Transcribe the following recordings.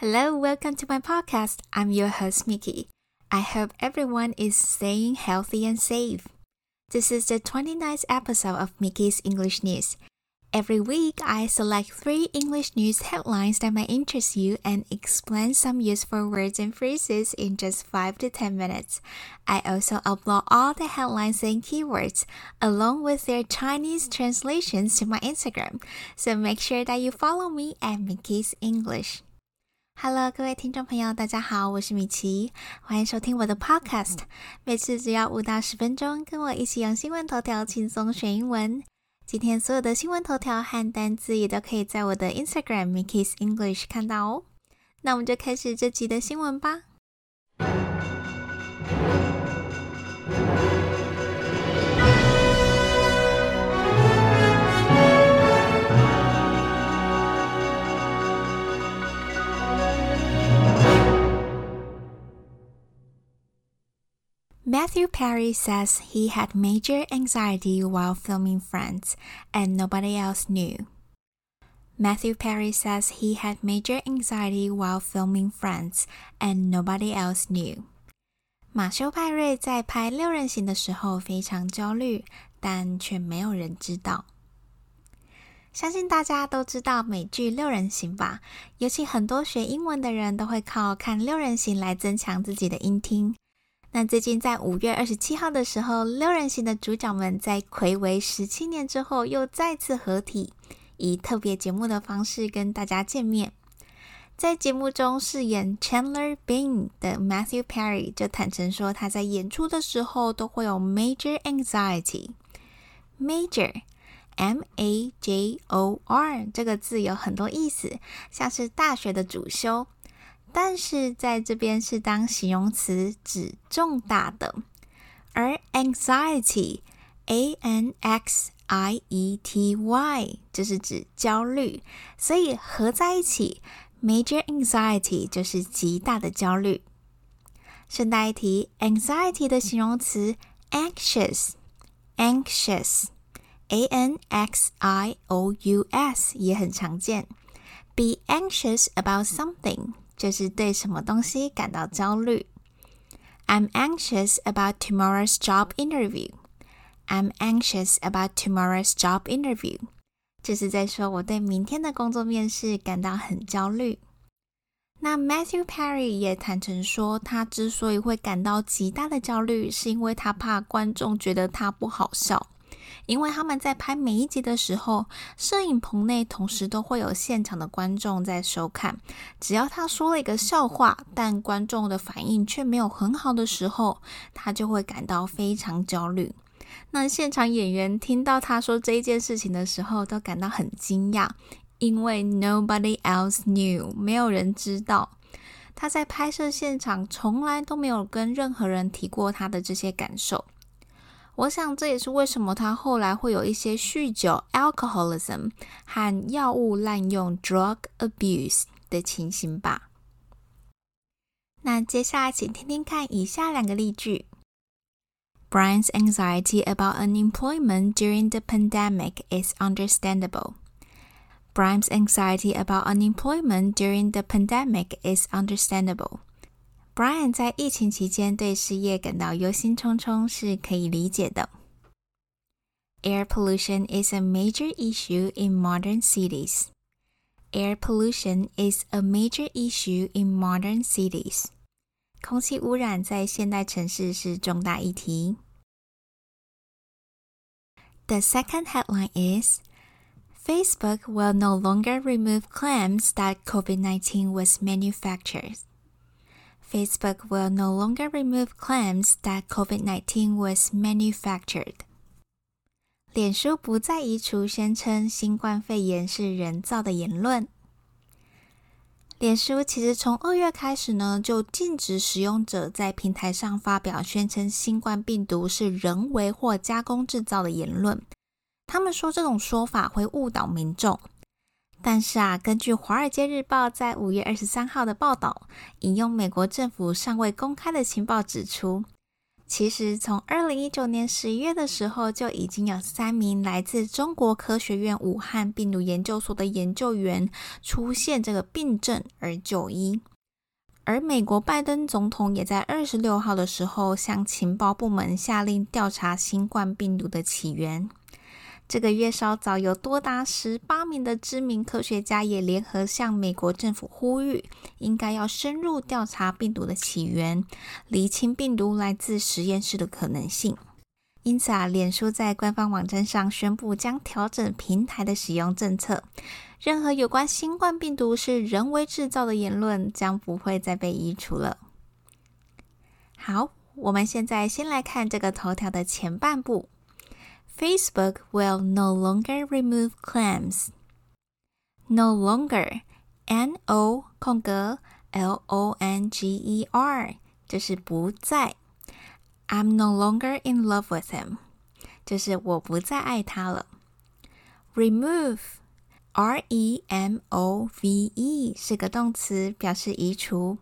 Hello, welcome to my podcast. I'm your host, Mickey. I hope everyone is staying healthy and safe. This is the 29th episode of Mickey's English News. Every week, I select three English news headlines that might interest you and explain some useful words and phrases in just 5 to 10 minutes. I also upload all the headlines and keywords along with their Chinese translations to my Instagram. So make sure that you follow me at Mickey's English. Hello，各位听众朋友，大家好，我是米奇，欢迎收听我的 Podcast。每次只要五到十分钟，跟我一起用新闻头条轻松学英文。今天所有的新闻头条和单词也都可以在我的 Instagram Mickey's English 看到哦。那我们就开始这集的新闻吧。Matthew Perry says he had major anxiety while filming Friends, and nobody else knew. Matthew Perry says he had major anxiety while filming Friends, and nobody else knew. 马修·派瑞在拍六人行的时候非常焦虑，但却没有人知道。相信大家都知道美剧《六人行》吧？尤其很多学英文的人都会靠看《六人行》来增强自己的音听。 那最近在五月二十七号的时候，六人行的主角们在魁违十七年之后又再次合体，以特别节目的方式跟大家见面。在节目中饰演 Chandler Bing 的 Matthew Perry 就坦诚说，他在演出的时候都会有 major anxiety。Major，M A J O R 这个字有很多意思，像是大学的主修。但是在这边是当形容词，指重大的。而 anxiety，a n x i e t y，就是指焦虑，所以合在一起，major anxiety 就是极大的焦虑。顺带一提，anxiety 的形容词 anxious，anxious，a n x i o u s 也很常见。Be anxious about something。就是对什么东西感到焦虑。I'm anxious about tomorrow's job interview. I'm anxious about tomorrow's job interview. 这是在说我对明天的工作面试感到很焦虑。那 Matthew Perry 也坦诚说，他之所以会感到极大的焦虑，是因为他怕观众觉得他不好笑。因为他们在拍每一集的时候，摄影棚内同时都会有现场的观众在收看。只要他说了一个笑话，但观众的反应却没有很好的时候，他就会感到非常焦虑。那现场演员听到他说这一件事情的时候，都感到很惊讶，因为 nobody else knew，没有人知道他在拍摄现场从来都没有跟任何人提过他的这些感受。我想这也是为什么他后来会有一些酗酒 （alcoholism） 和药物滥用 （drug abuse） 的情形吧。那接下来请听听看以下两个例句：Brian's anxiety about unemployment during the pandemic is understandable. Brian's anxiety about unemployment during the pandemic is understandable. Brian 在疫情期间对失业感到忧心忡忡是可以理解的。Air pollution is a major issue in modern cities. Air pollution is a major issue in modern cities. 空气污染在现代城市是重大议题。The second headline is Facebook will no longer remove claims that COVID 19 was manufactured. Facebook will no longer remove claims that COVID-19 was manufactured. 脸书不再移除宣称新冠肺炎是人造的言论。脸书其实从二月开始呢，就禁止使用者在平台上发表宣称新冠病毒是人为或加工制造的言论。他们说这种说法会误导民众。但是啊，根据《华尔街日报》在五月二十三号的报道，引用美国政府尚未公开的情报指出，其实从二零一九年十一月的时候，就已经有三名来自中国科学院武汉病毒研究所的研究员出现这个病症而就医。而美国拜登总统也在二十六号的时候向情报部门下令调查新冠病毒的起源。这个月稍早，有多达十八名的知名科学家也联合向美国政府呼吁，应该要深入调查病毒的起源，厘清病毒来自实验室的可能性。因此啊，脸书在官方网站上宣布将调整平台的使用政策，任何有关新冠病毒是人为制造的言论将不会再被移除了。好，我们现在先来看这个头条的前半部。Facebook will no longer remove claims. No longer, N O 空格 L O N G E R，就是不再。I'm no longer in love with him，就是我不再爱他了。Remove, R E M O V E 是个动词，表示移除。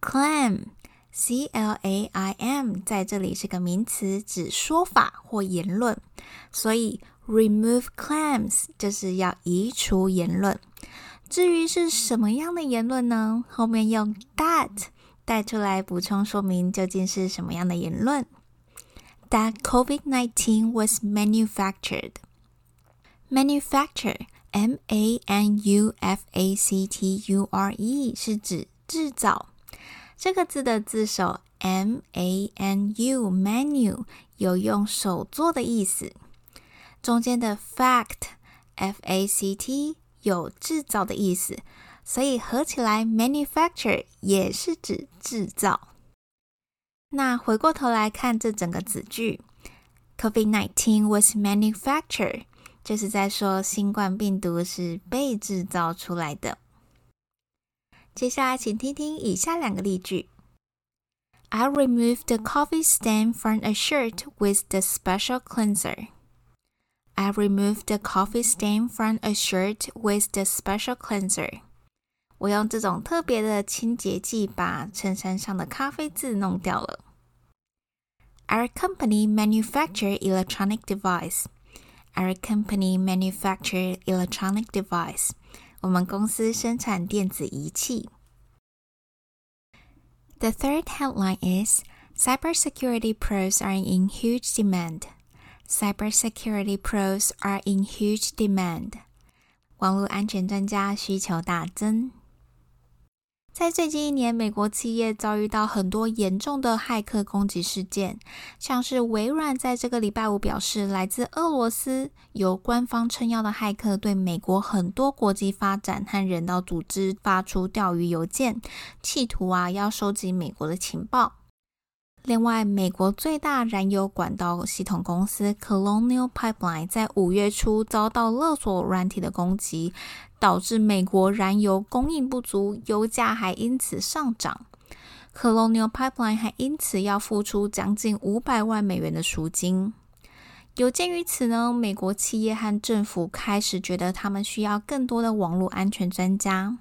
Claim C L A I M 在这里是个名词，指说法或言论，所以 remove claims 就是要移除言论。至于是什么样的言论呢？后面用 that 带出来补充说明究竟是什么样的言论。That COVID-19 was manufactured. Manufacture, M-A-N-U-F-A-C-T-U-R-E 是指制造。这个字的字首 m a n u menu 有用手做的意思，中间的 fact f a c t 有制造的意思，所以合起来 manufacture 也是指制造。那回过头来看这整个子句，COVID-19 was manufactured，就是在说新冠病毒是被制造出来的。接下来，请听听以下两个例句：I removed the coffee stain from a shirt with the special cleanser. I removed the coffee stain from a shirt with the special cleanser. 我用这种特别的清洁剂把衬衫上的咖啡渍弄掉了。Our company manufacture electronic device. Our company manufacture electronic device. 我们公司生产电子仪器。The third headline is Cybersecurity pros are in huge demand. Cybersecurity pros are in huge demand. 网络安全专家需求大增。 在最近一年，美国企业遭遇到很多严重的骇客攻击事件，像是微软在这个礼拜五表示，来自俄罗斯由官方撑腰的骇客对美国很多国际发展和人道组织发出钓鱼邮件，企图啊要收集美国的情报。另外，美国最大燃油管道系统公司 Colonial Pipeline 在五月初遭到勒索软体的攻击，导致美国燃油供应不足，油价还因此上涨。Colonial Pipeline 还因此要付出将近五百万美元的赎金。有鉴于此呢，美国企业和政府开始觉得他们需要更多的网络安全专家。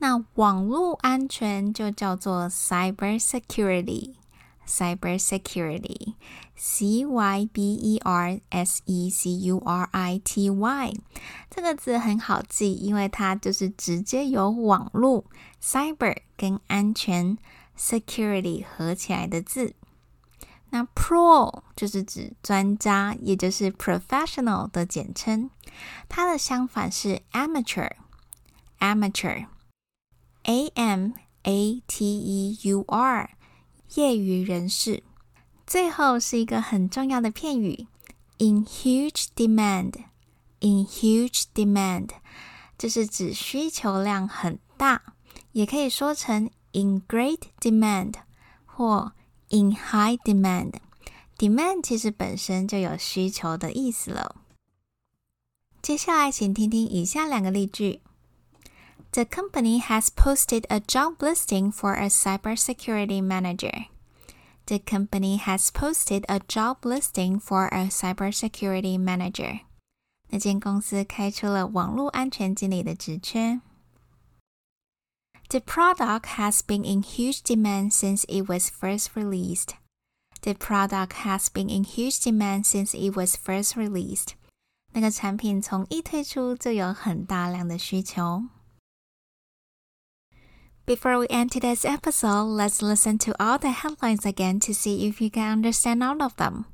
那网络安全就叫做 Cyber Security。Cybersecurity, C Y B E R S E C U R I T Y，这个字很好记，因为它就是直接由网络 cyber 跟安全 security 合起来的字。那 pro 就是指专家，也就是 professional 的简称。它的相反是 amateur，amateur，A M A T E U R。业余人士。最后是一个很重要的片语，in huge demand。in huge demand，这是指需求量很大，也可以说成 in great demand 或 in high demand。demand 其实本身就有需求的意思了。接下来，请听听以下两个例句。The company has posted a job listing for a cybersecurity manager. The company has posted a job listing for a cybersecurity manager. 那间公司开出了网络安全经理的职缺。The product has been in huge demand since it was first released. The product has been in huge demand since it was first released. 那个产品从一推出就有很大量的需求。 Before we end today's episode, let's listen to all the headlines again to see if you can understand all of them.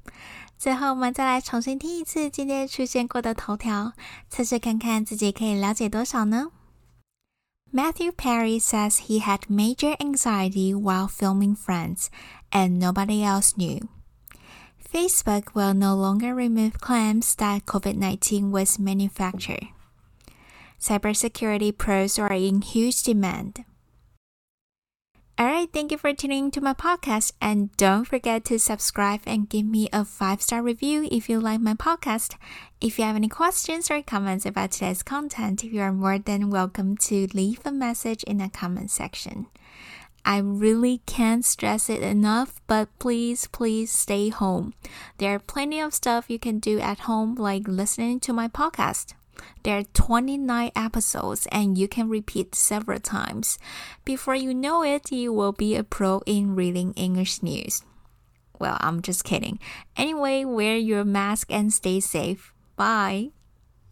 最后，我们再来重新听一次今天出现过的头条，测试看看自己可以了解多少呢？Matthew Perry says he had major anxiety while filming Friends, and nobody else knew. Facebook will no longer remove claims that COVID 19 was manufactured. Cybersecurity pros are in huge demand. All right, thank you for tuning to my podcast. And don't forget to subscribe and give me a five star review if you like my podcast. If you have any questions or comments about today's content, you are more than welcome to leave a message in the comment section. I really can't stress it enough, but please, please stay home. There are plenty of stuff you can do at home, like listening to my podcast. There are 29 episodes and you can repeat several times. Before you know it, you will be a pro in reading English news. Well, I'm just kidding. Anyway, wear your mask and stay safe. Bye.